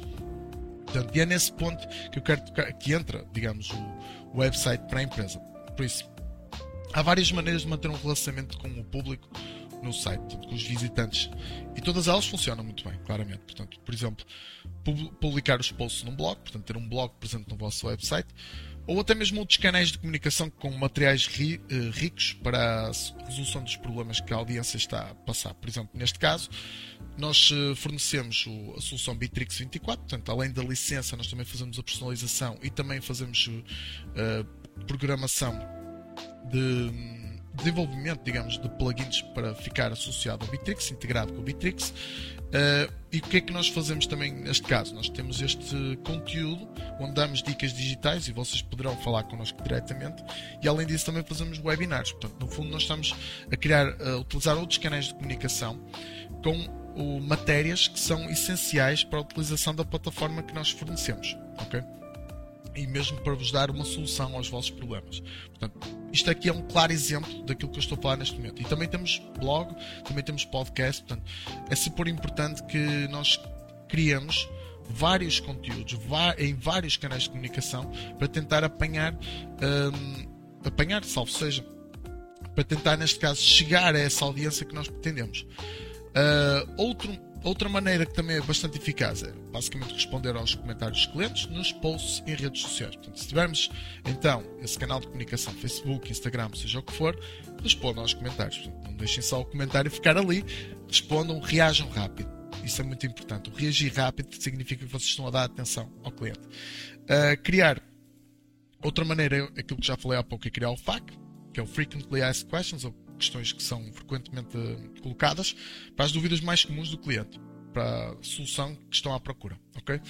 Portanto, e é nesse ponto que eu quero tocar, que entra, digamos, o website para a empresa. Por isso, há várias maneiras de manter um relacionamento com o público no site, portanto, com os visitantes. E todas elas funcionam muito bem, claramente. Portanto, por exemplo, publicar os posts num blog, portanto, ter um blog presente no vosso website, ou até mesmo outros canais de comunicação com materiais ri, eh, ricos para a resolução dos problemas que a audiência está a passar. Por exemplo, neste caso, nós eh, fornecemos a solução Bitrix 24, portanto, além da licença, nós também fazemos a personalização e também fazemos uh, programação de desenvolvimento, digamos, de plugins para ficar associado ao Bitrix, integrado com o Bitrix. Uh, e o que é que nós fazemos também neste caso? Nós temos este conteúdo onde damos dicas digitais e vocês poderão falar connosco diretamente. E além disso, também fazemos webinars. Portanto, no fundo, nós estamos a criar, a utilizar outros canais de comunicação com o, matérias que são essenciais para a utilização da plataforma que nós fornecemos. ok? E mesmo para vos dar uma solução aos vossos problemas. Portanto, isto aqui é um claro exemplo daquilo que eu estou a falar neste momento. E também temos blog, também temos podcast, portanto, é super importante que nós criemos vários conteúdos em vários canais de comunicação para tentar apanhar, um, apanhar, salvo seja, para tentar, neste caso, chegar a essa audiência que nós pretendemos. Uh, outro Outra maneira que também é bastante eficaz é basicamente responder aos comentários dos clientes nos posts em redes sociais. Portanto, se tivermos então esse canal de comunicação, Facebook, Instagram, seja o que for, respondam aos comentários. Portanto, não deixem só o comentário ficar ali, respondam, reajam rápido. Isso é muito importante. O reagir rápido significa que vocês estão a dar atenção ao cliente. Uh, criar outra maneira, é aquilo que já falei há pouco, é criar o FAQ, que é o Frequently Asked Questions, ou questões que são frequentemente colocadas para as dúvidas mais comuns do cliente, para a solução que estão à procura. ok?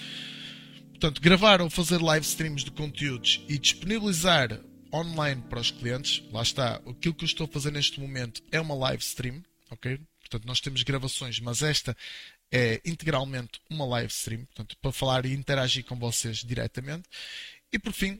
Portanto, gravar ou fazer live streams de conteúdos e disponibilizar online para os clientes, lá está, aquilo que eu estou a fazer neste momento é uma live stream, ok? Portanto, nós temos gravações, mas esta é integralmente uma live stream, portanto, para falar e interagir com vocês diretamente. E por fim,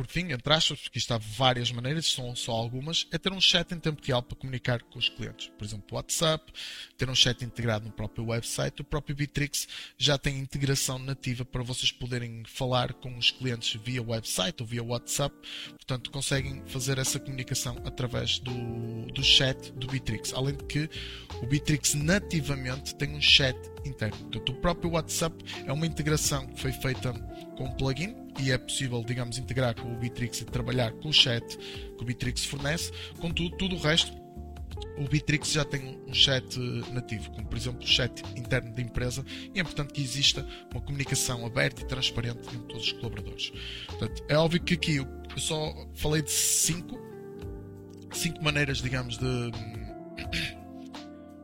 por fim, entre aspas, porque isto há várias maneiras, são só algumas, é ter um chat em tempo real para comunicar com os clientes. Por exemplo, WhatsApp, ter um chat integrado no próprio website. O próprio Bitrix já tem integração nativa para vocês poderem falar com os clientes via website ou via WhatsApp. Portanto, conseguem fazer essa comunicação através do, do chat do Bitrix. Além de que o Bitrix nativamente tem um chat interno. Portanto, o próprio WhatsApp é uma integração que foi feita com um plugin e é possível, digamos, integrar com o Bitrix e trabalhar com o chat que o Bitrix fornece. Contudo, tudo o resto, o Bitrix já tem um chat nativo, como por exemplo o chat interno da empresa, e é importante que exista uma comunicação aberta e transparente entre todos os colaboradores. Portanto, é óbvio que aqui eu só falei de cinco, cinco maneiras, digamos, de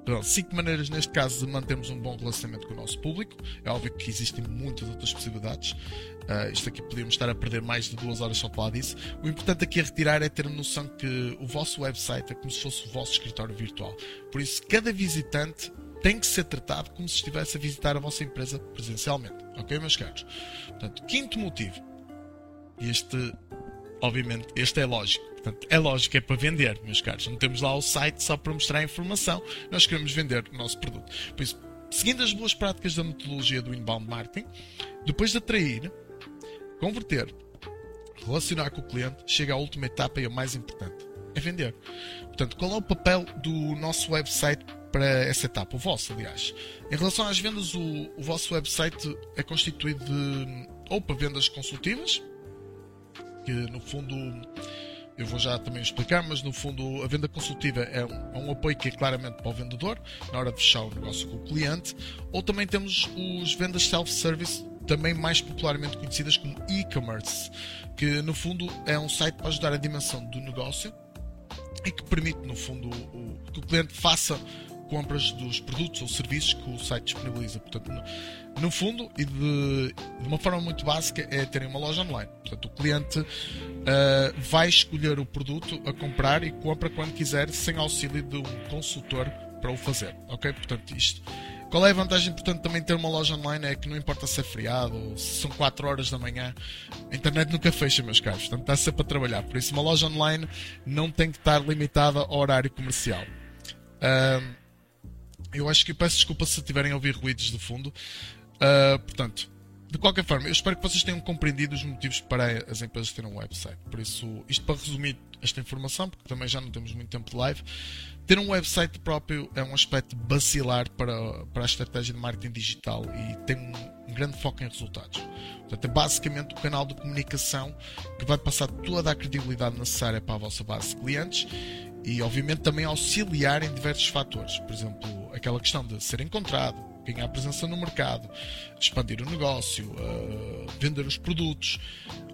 Pronto, cinco maneiras, neste caso, de mantermos um bom relacionamento com o nosso público. É óbvio que existem muitas outras possibilidades. Uh, isto aqui podíamos estar a perder mais de duas horas só a falar disso. O importante aqui a retirar é ter a noção que o vosso website é como se fosse o vosso escritório virtual. Por isso, cada visitante tem que ser tratado como se estivesse a visitar a vossa empresa presencialmente. Ok, meus caros? Portanto, quinto motivo. Este, obviamente, este é lógico Portanto, é lógico que é para vender, meus caros. Não temos lá o site só para mostrar a informação. Nós queremos vender o nosso produto. Por isso, seguindo as boas práticas da metodologia do inbound marketing, depois de atrair, converter, relacionar com o cliente, chega à última etapa e a mais importante: é vender. Portanto, qual é o papel do nosso website para essa etapa? O vosso, aliás. Em relação às vendas, o, o vosso website é constituído de ou para vendas consultivas, que no fundo eu vou já também explicar, mas no fundo a venda consultiva é um, é um, apoio que é claramente para o vendedor na hora de fechar o negócio com o cliente, ou também temos os vendas self-service, também mais popularmente conhecidas como e-commerce, que no fundo é um site para ajudar a dimensão do negócio e que permite no fundo o, que o cliente faça compras dos produtos ou serviços que o site disponibiliza. Portanto, no, no fundo, e de, de, uma forma muito básica, é terem uma loja online. Portanto, o cliente uh, vai escolher o produto a comprar e compra quando quiser, sem auxílio de um consultor para o fazer. Ok? Portanto, isto. Qual é a vantagem, portanto, também ter uma loja online? É que não importa se é feriado ou se são 4 horas da manhã, a internet nunca fecha, meus caros. Portanto, está sempre a trabalhar. Por isso, uma loja online não tem que estar limitada ao horário comercial. Uh, eu acho que peço desculpa se tiverem a ouvir ruídos de fundo. Uh, portanto, de qualquer forma, eu espero que vocês tenham compreendido os motivos para as empresas terem um website. Por isso, isto para resumir esta informação, porque também já não temos muito tempo de live, ter um website próprio é um aspecto bacilar para, para a estratégia de marketing digital e tem um, um grande foco em resultados. Portanto, é basicamente o canal de comunicação que vai passar toda a credibilidade necessária para a vossa base de clientes e, obviamente, também auxiliar em diversos fatores. Por exemplo, aquela questão de ser encontrado, ganhar presença no mercado, expandir o negócio, uh, vender os produtos,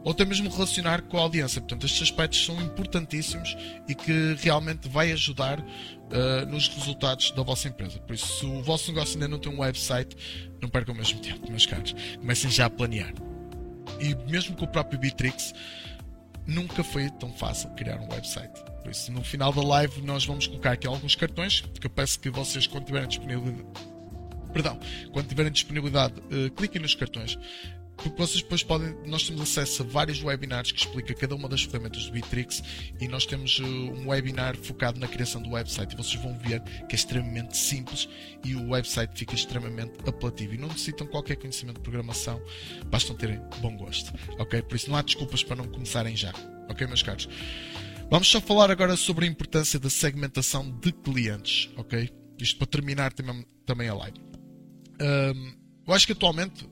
ou até mesmo relacionar com a audiência. Portanto, estes aspectos são importantíssimos e que realmente vai ajudar uh, nos resultados da vossa empresa. Por isso, se o vosso negócio ainda não tem um website, não percam o mesmo tempo, meus caros. Comecem já a planear. E mesmo com o próprio Bitrix, nunca foi tão fácil criar um website. Por isso, no final da live, nós vamos colocar aqui alguns cartões, que eu peço que vocês, quando tiverem disponibilidade, perdão, quando tiverem disponibilidade, uh, cliquem nos cartões. Porque vocês depois podem, nós temos acesso a vários webinars que explica cada uma das ferramentas do Bitrix e nós temos uh, um webinar focado na criação do website e vocês vão ver que é extremamente simples e o website fica extremamente apelativo e não necessitam qualquer conhecimento de programação, bastam terem bom gosto, ok? Por isso não há desculpas para não começarem já, ok meus caros? Vamos só falar agora sobre a importância da segmentação de clientes, ok? Isto para terminar também, também a live. Um, eu acho que atualmente,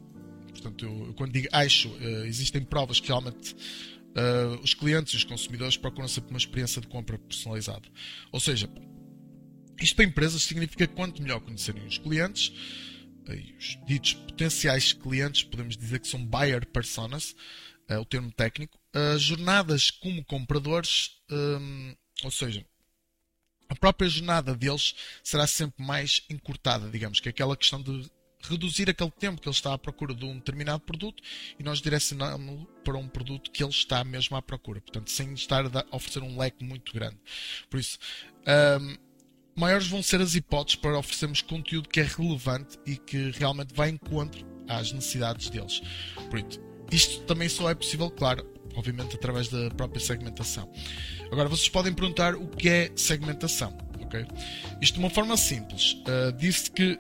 portanto, eu, quando digo acho, uh, existem provas que realmente uh, os clientes e os consumidores procuram sempre uma experiência de compra personalizada. Ou seja, isto para empresas significa quanto melhor conhecerem os clientes, e os ditos potenciais clientes, podemos dizer que são buyer personas, é o termo técnico, as jornadas como compradores, hum, ou seja, a própria jornada deles será sempre mais encurtada, digamos, que é aquela questão de reduzir aquele tempo que ele está à procura de um determinado produto e nós direcionamos para um produto que ele está mesmo à procura, portanto, sem estar a oferecer um leque muito grande. Por isso, um, maiores vão ser as hipóteses para oferecermos conteúdo que é relevante e que realmente vai em encontro às necessidades deles. Por isso, isto também só é possível, claro, obviamente através da própria segmentação. Agora, vocês podem perguntar o que é segmentação. Okay? Isto de uma forma simples. Uh, disse que.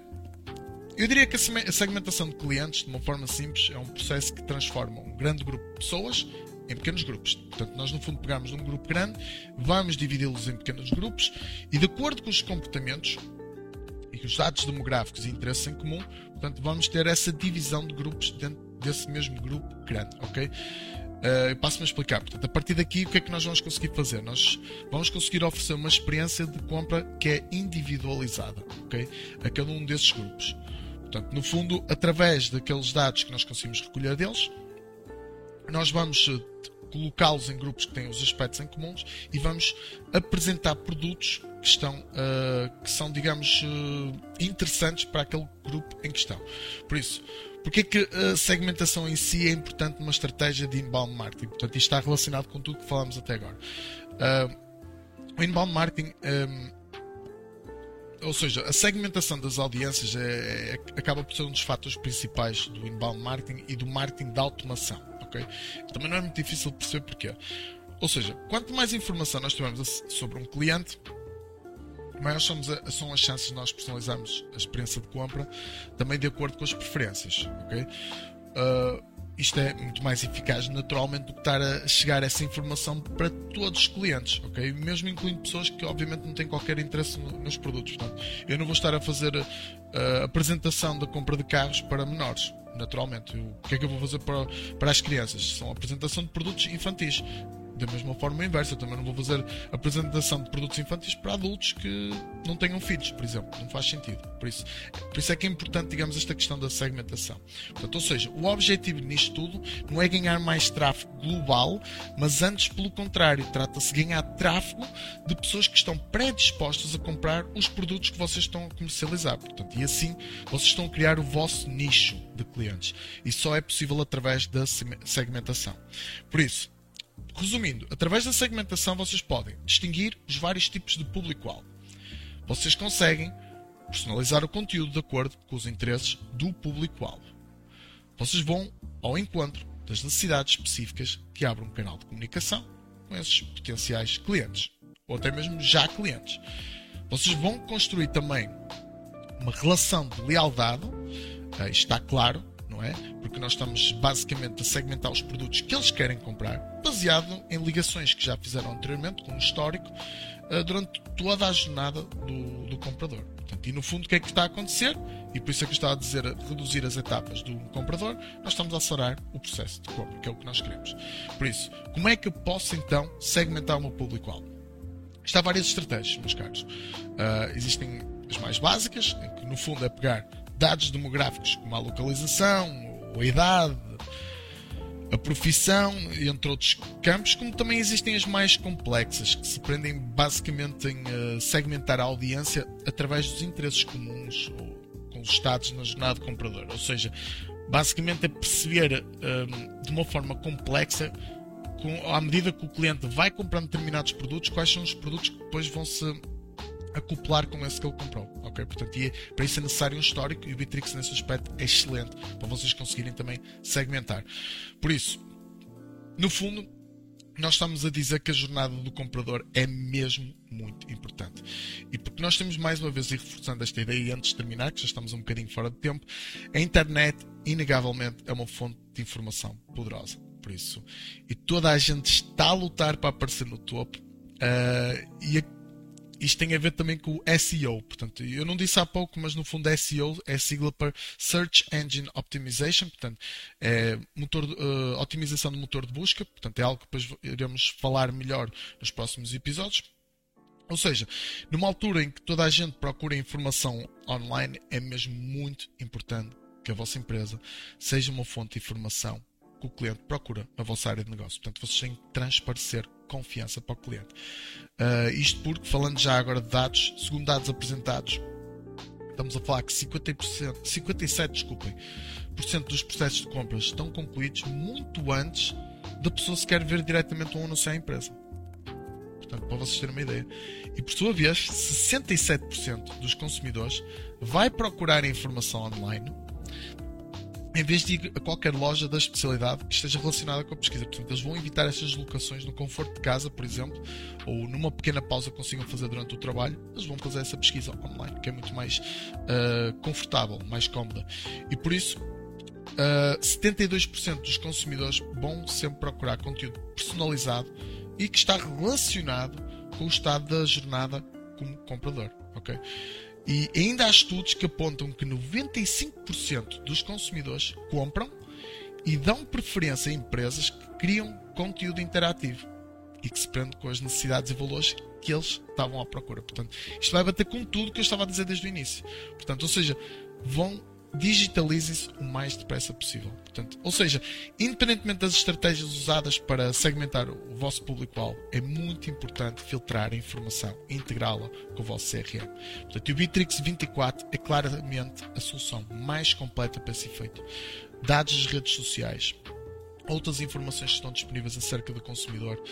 Eu diria que a segmentação de clientes, de uma forma simples, é um processo que transforma um grande grupo de pessoas em pequenos grupos. Portanto, nós no fundo pegamos um grupo grande, vamos dividi-los em pequenos grupos e, de acordo com os comportamentos e os dados demográficos e interesses em comum, portanto, vamos ter essa divisão de grupos dentro desse mesmo grupo grande, ok? Uh, Passo-me a explicar. Portanto, a partir daqui, o que é que nós vamos conseguir fazer? Nós vamos conseguir oferecer uma experiência de compra que é individualizada, ok? A cada um desses grupos. Portanto, no fundo, através daqueles dados que nós conseguimos recolher deles, nós vamos eh, colocá-los em grupos que têm os aspectos em comuns e vamos apresentar produtos que estão uh, que são digamos uh, interessantes para aquele grupo em questão por isso porque é que a segmentação em si é importante numa estratégia de inbound marketing? Portanto, isto está relacionado com tudo que falamos até agora. Uh, o inbound marketing, um, ou seja, a segmentação das audiências é, é, acaba por ser um dos fatores principais do inbound marketing e do marketing de automação. Okay? Também não é muito difícil perceber porquê. Ou seja, quanto mais informação nós tivermos sobre um cliente, maiores são, são as chances de nós personalizarmos a experiência de compra também de acordo com as preferências. Okay? Uh, isto é muito mais eficaz naturalmente do que estar a chegar essa informação para todos os clientes, ok? Mesmo incluindo pessoas que obviamente não têm qualquer interesse nos produtos. Portanto, eu não vou estar a fazer a apresentação da compra de carros para menores, naturalmente. o que é que eu vou fazer para, para as crianças? São apresentação de produtos infantis da mesma forma inversa. Eu também não vou fazer apresentação de produtos infantis para adultos que não tenham filhos, por exemplo. Não faz sentido. Por isso, por isso é que é importante, digamos, esta questão da segmentação. Portanto, ou seja, o objetivo nisto tudo não é ganhar mais tráfego global, mas antes, pelo contrário, trata-se de ganhar tráfego de pessoas que estão predispostas a comprar os produtos que vocês estão a comercializar. Portanto, e assim vocês estão a criar o vosso nicho de clientes. E só é possível através da segmentação. Por isso, resumindo, através da segmentação vocês podem distinguir os vários tipos de público-alvo. Vocês conseguem personalizar o conteúdo de acordo com os interesses do público-alvo. Vocês vão ao encontro das necessidades específicas que abrem um canal de comunicação com esses potenciais clientes, ou até mesmo já clientes. Vocês vão construir também uma relação de lealdade, está claro, não é? Porque nós estamos basicamente a segmentar os produtos que eles querem comprar, baseado em ligações que já fizeram anteriormente, com um histórico, eh, durante toda a jornada do, do comprador. Portanto, e no fundo, o que é que está a acontecer? E por isso é que eu estava a dizer reduzir as etapas do comprador, nós estamos a acelerar o processo de compra, que é o que nós queremos. Por isso, como é que eu posso então segmentar o meu público-alvo? Há várias estratégias, meus caros. Uh, existem as mais básicas, em que no fundo é pegar dados demográficos como a localização, a idade, a profissão, entre outros campos, como também existem as mais complexas, que se prendem basicamente em uh, segmentar a audiência através dos interesses comuns ou com os estados na jornada compradora. Ou seja, basicamente é perceber uh, de uma forma complexa, com, à medida que o cliente vai comprando determinados produtos, quais são os produtos que depois vão se acoplar com esse que ele comprou. ok? Portanto, e para isso é necessário um histórico e o Bitrix nesse aspecto é excelente para vocês conseguirem também segmentar. Por isso, no fundo, nós estamos a dizer que a jornada do comprador é mesmo muito importante. E porque nós temos mais uma vez, e reforçando esta ideia, e antes de terminar, que já estamos um bocadinho fora de tempo, a internet, inegavelmente, é uma fonte de informação poderosa. Por isso, e toda a gente está a lutar para aparecer no topo. Uh, e a isto tem a ver também com o SEO. Portanto, eu não disse há pouco, mas no fundo SEO é sigla para Search Engine Optimization, portanto, é motor, uh, otimização do motor de busca, portanto, é algo que depois iremos falar melhor nos próximos episódios. Ou seja, numa altura em que toda a gente procura informação online, é mesmo muito importante que a vossa empresa seja uma fonte de informação que o cliente procura na vossa área de negócio. Portanto, vocês têm que transparecer confiança para o cliente. Uh, isto porque, falando já agora de dados, segundo dados apresentados, estamos a falar que 50%, 57% desculpem, por cento dos processos de compras estão concluídos muito antes da pessoa sequer ver diretamente um anúncio à empresa. Portanto, para vocês terem uma ideia. E por sua vez, 67% dos consumidores vai procurar informação online em vez de ir a qualquer loja da especialidade que esteja relacionada com a pesquisa. Portanto, eles vão evitar estas locações no conforto de casa, por exemplo, ou numa pequena pausa que consigam fazer durante o trabalho, eles vão fazer essa pesquisa online, que é muito mais uh, confortável, mais cómoda. E por isso, uh, eh, 72% dos consumidores vão sempre procurar conteúdo personalizado e que está relacionado com o estado da jornada como comprador. ok? E ainda há estudos que apontam que 95% dos consumidores compram e dão preferência a empresas que criam conteúdo interativo e que se prende com as necessidades e valores que eles estavam à procura. Portanto, isto vai bater com tudo que eu estava a dizer desde o início. Portanto, ou seja, vão digitalizem-se o mais depressa possível. Portanto, ou seja, independentemente das estratégias usadas para segmentar o vosso público-alvo, é muito importante filtrar a informação e integrá-la com o vosso CRM. Portanto, o Bitrix 24 é claramente a solução mais completa para esse efeito. Dados das redes sociais, outras informações que estão disponíveis acerca do consumidor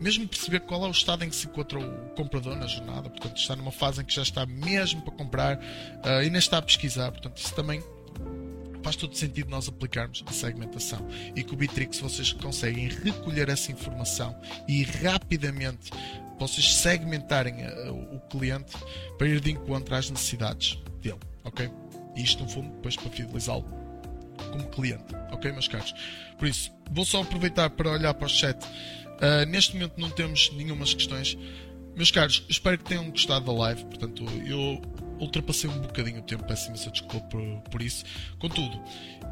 mesmo perceber qual é o estado em que se encontra o comprador na jornada, portanto, está numa fase em que já está mesmo para comprar uh, e ainda está a pesquisar, portanto, isso também faz todo sentido nós aplicarmos a segmentação e com o Bitrix vocês conseguem recolher essa informação e rapidamente vocês segmentarem uh, o cliente para ir de encontro às necessidades dele, ok? E isto no fundo depois para fidelizá-lo como cliente, ok meus caros? Por isso, vou só aproveitar para olhar para o chat Uh, neste momento não temos nenhumas questões. Meus caros, espero que tenham gostado da live. Portanto, eu ultrapassei um bocadinho o tempo, peço imensa desculpa por, por isso. Contudo,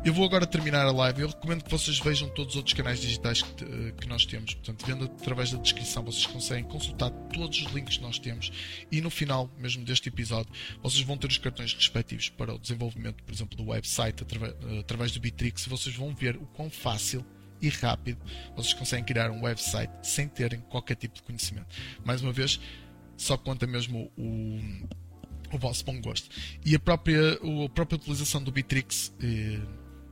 eu vou agora terminar a live. Eu recomendo que vocês vejam todos os outros canais digitais que, que nós temos. Portanto, vendo através da descrição, vocês conseguem consultar todos os links que nós temos. E no final, mesmo deste episódio, vocês vão ter os cartões respectivos para o desenvolvimento, por exemplo, do website através, através do Bitrix. Vocês vão ver o quão fácil e rápido vocês conseguem criar um website sem terem qualquer tipo de conhecimento. Mais uma vez, só conta mesmo o, o vosso bom gosto. E a própria, a própria utilização do Bitrix eh,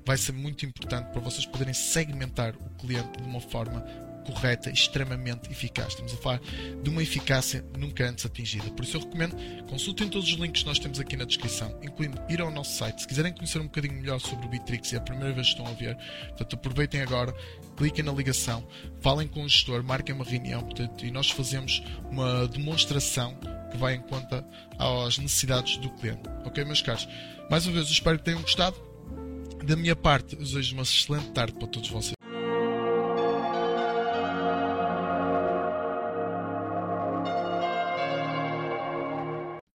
vai ser muito importante para vocês poderem segmentar o cliente de uma forma correta extremamente eficaz. Estamos a falar de uma eficácia nunca antes atingida. Por isso eu recomendo consultem todos os links que nós temos aqui na descrição, incluindo ir ao nosso site. Se quiserem conhecer um bocadinho melhor sobre o Bitrix e é a primeira vez que estão a ver, portanto, aproveitem agora, cliquem na ligação, falem com o gestor, marquem uma reunião portanto, e nós fazemos uma demonstração que vai em conta às necessidades do cliente. Ok, meus caros? Mais uma vez, eu espero que tenham gostado. Da minha parte, desejo uma excelente tarde para todos vocês.